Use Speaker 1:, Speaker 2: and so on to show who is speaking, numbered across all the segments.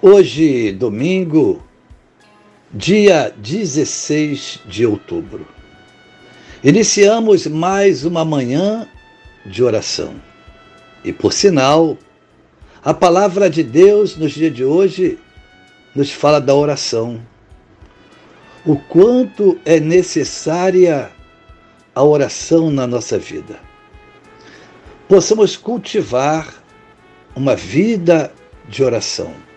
Speaker 1: Hoje, domingo, dia 16 de outubro. Iniciamos mais uma manhã de oração. E por sinal, a palavra de Deus nos dias de hoje nos fala da oração. O quanto é necessária a oração na nossa vida. Possamos cultivar uma vida de oração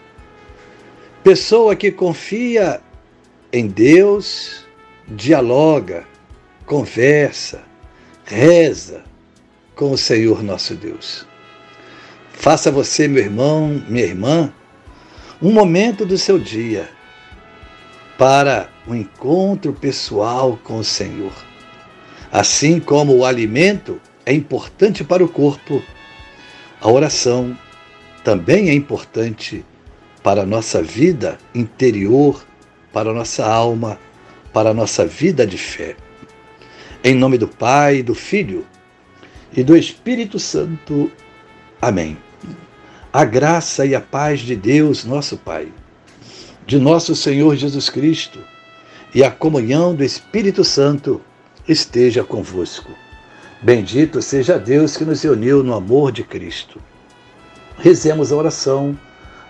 Speaker 1: Pessoa que confia em Deus, dialoga, conversa, reza com o Senhor nosso Deus. Faça você, meu irmão, minha irmã, um momento do seu dia para um encontro pessoal com o Senhor. Assim como o alimento é importante para o corpo, a oração também é importante para a nossa vida interior, para a nossa alma, para a nossa vida de fé. Em nome do Pai, do Filho e do Espírito Santo. Amém. A graça e a paz de Deus, nosso Pai, de nosso Senhor Jesus Cristo e a comunhão do Espírito Santo esteja convosco. Bendito seja Deus que nos uniu no amor de Cristo. Rezemos a oração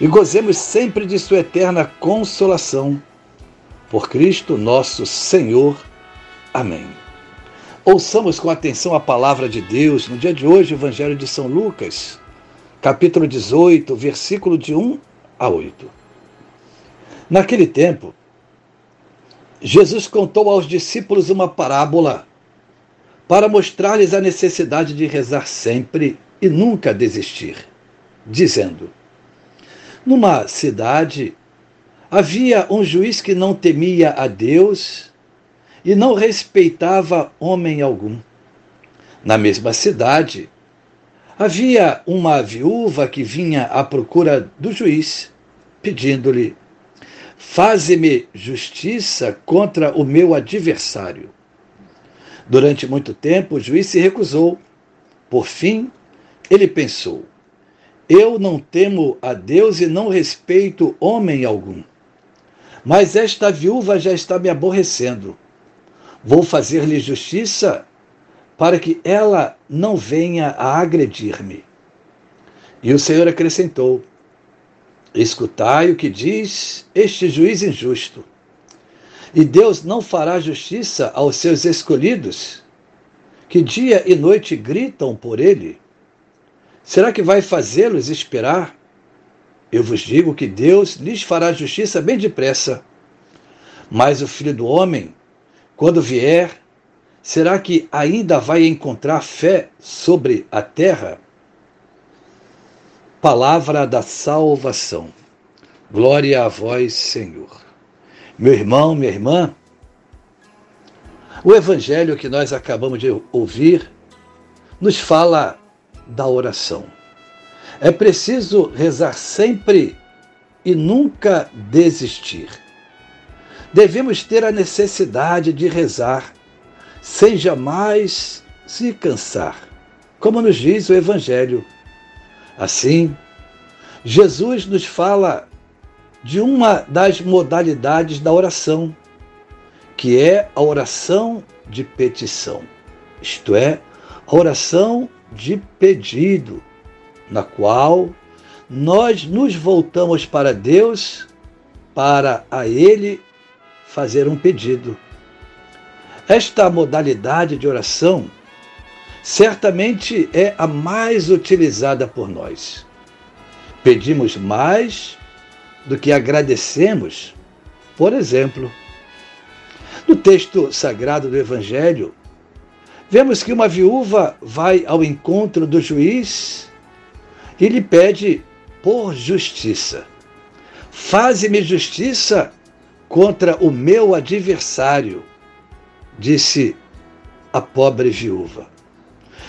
Speaker 1: e gozemos sempre de Sua eterna consolação. Por Cristo nosso Senhor. Amém. Ouçamos com atenção a palavra de Deus no dia de hoje, o Evangelho de São Lucas, capítulo 18, versículo de 1 a 8. Naquele tempo, Jesus contou aos discípulos uma parábola para mostrar-lhes a necessidade de rezar sempre e nunca desistir, dizendo: numa cidade, havia um juiz que não temia a Deus e não respeitava homem algum. Na mesma cidade, havia uma viúva que vinha à procura do juiz, pedindo-lhe: Faze-me justiça contra o meu adversário. Durante muito tempo, o juiz se recusou. Por fim, ele pensou: eu não temo a Deus e não respeito homem algum. Mas esta viúva já está me aborrecendo. Vou fazer-lhe justiça para que ela não venha a agredir-me. E o Senhor acrescentou: Escutai o que diz este juiz injusto. E Deus não fará justiça aos seus escolhidos, que dia e noite gritam por ele? Será que vai fazê-los esperar? Eu vos digo que Deus lhes fará justiça bem depressa. Mas o filho do homem, quando vier, será que ainda vai encontrar fé sobre a terra? Palavra da salvação. Glória a vós, Senhor. Meu irmão, minha irmã, o evangelho que nós acabamos de ouvir nos fala da oração. É preciso rezar sempre e nunca desistir. Devemos ter a necessidade de rezar sem jamais se cansar, como nos diz o Evangelho. Assim, Jesus nos fala de uma das modalidades da oração, que é a oração de petição, isto é, a oração de pedido, na qual nós nos voltamos para Deus para a ele fazer um pedido. Esta modalidade de oração certamente é a mais utilizada por nós. Pedimos mais do que agradecemos. Por exemplo, no texto sagrado do Evangelho, vemos que uma viúva vai ao encontro do juiz e lhe pede por justiça. Faze-me justiça contra o meu adversário, disse a pobre viúva.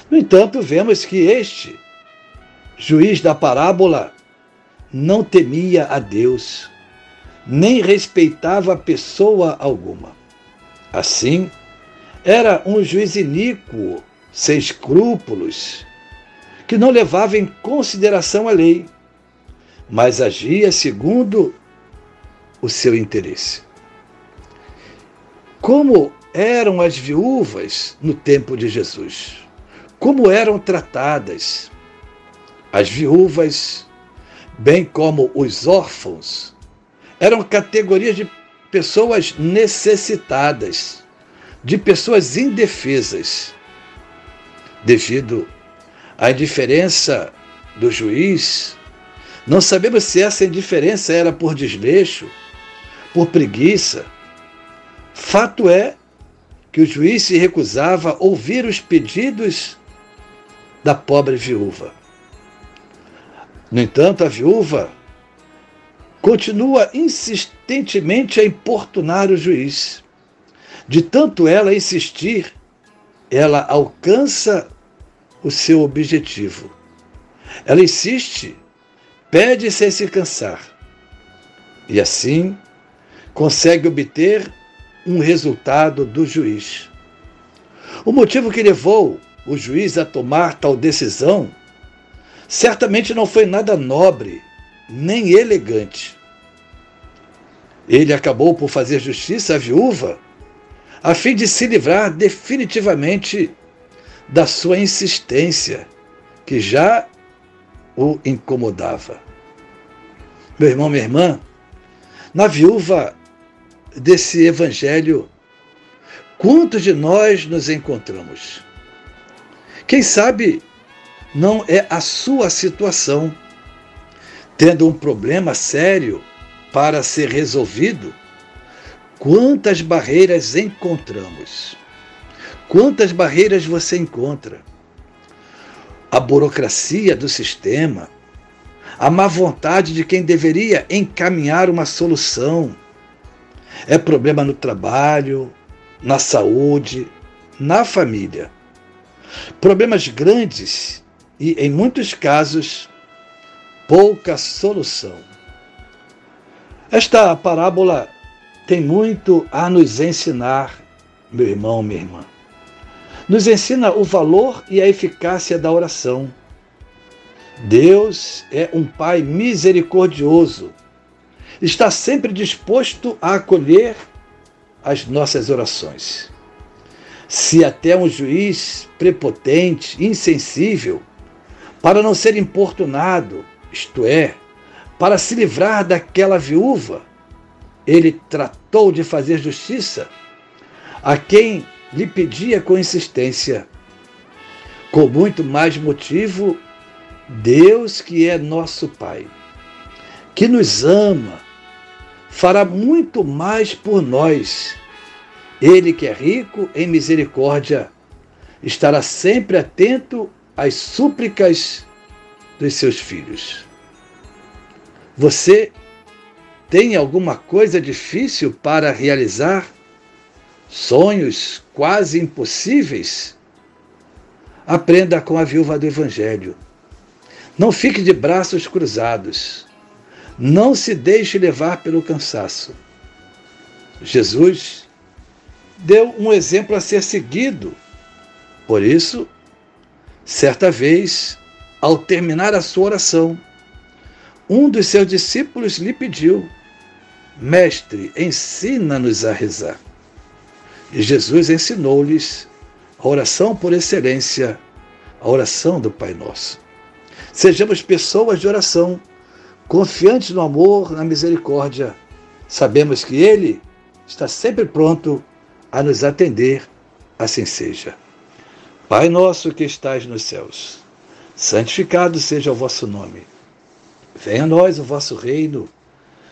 Speaker 1: No entanto, vemos que este juiz da parábola não temia a Deus, nem respeitava pessoa alguma. Assim, era um juiz iníquo, sem escrúpulos, que não levava em consideração a lei, mas agia segundo o seu interesse. Como eram as viúvas no tempo de Jesus? Como eram tratadas? As viúvas, bem como os órfãos, eram categorias de pessoas necessitadas de pessoas indefesas, devido à indiferença do juiz. Não sabemos se essa indiferença era por desleixo, por preguiça. Fato é que o juiz se recusava a ouvir os pedidos da pobre viúva. No entanto, a viúva continua insistentemente a importunar o juiz. De tanto ela insistir, ela alcança o seu objetivo. Ela insiste, pede sem se cansar. E assim consegue obter um resultado do juiz. O motivo que levou o juiz a tomar tal decisão certamente não foi nada nobre nem elegante. Ele acabou por fazer justiça à viúva a fim de se livrar definitivamente da sua insistência, que já o incomodava. Meu irmão, minha irmã, na viúva desse evangelho, quantos de nós nos encontramos? Quem sabe não é a sua situação, tendo um problema sério para ser resolvido, Quantas barreiras encontramos? Quantas barreiras você encontra? A burocracia do sistema, a má vontade de quem deveria encaminhar uma solução. É problema no trabalho, na saúde, na família. Problemas grandes e, em muitos casos, pouca solução. Esta parábola tem muito a nos ensinar, meu irmão, minha irmã. Nos ensina o valor e a eficácia da oração. Deus é um Pai misericordioso. Está sempre disposto a acolher as nossas orações. Se até um juiz prepotente, insensível, para não ser importunado, isto é, para se livrar daquela viúva, ele tratou de fazer justiça a quem lhe pedia com insistência. Com muito mais motivo, Deus, que é nosso Pai, que nos ama, fará muito mais por nós. Ele, que é rico em misericórdia, estará sempre atento às súplicas dos seus filhos. Você tem alguma coisa difícil para realizar? Sonhos quase impossíveis? Aprenda com a viúva do Evangelho. Não fique de braços cruzados. Não se deixe levar pelo cansaço. Jesus deu um exemplo a ser seguido. Por isso, certa vez, ao terminar a sua oração, um dos seus discípulos lhe pediu Mestre, ensina-nos a rezar. E Jesus ensinou-lhes a oração por excelência, a oração do Pai Nosso. Sejamos pessoas de oração, confiantes no amor, na misericórdia Sabemos que Ele está sempre pronto a nos atender, assim seja. Pai nosso que estais nos céus, santificado seja o vosso nome. Venha a nós o vosso reino.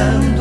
Speaker 1: pensando.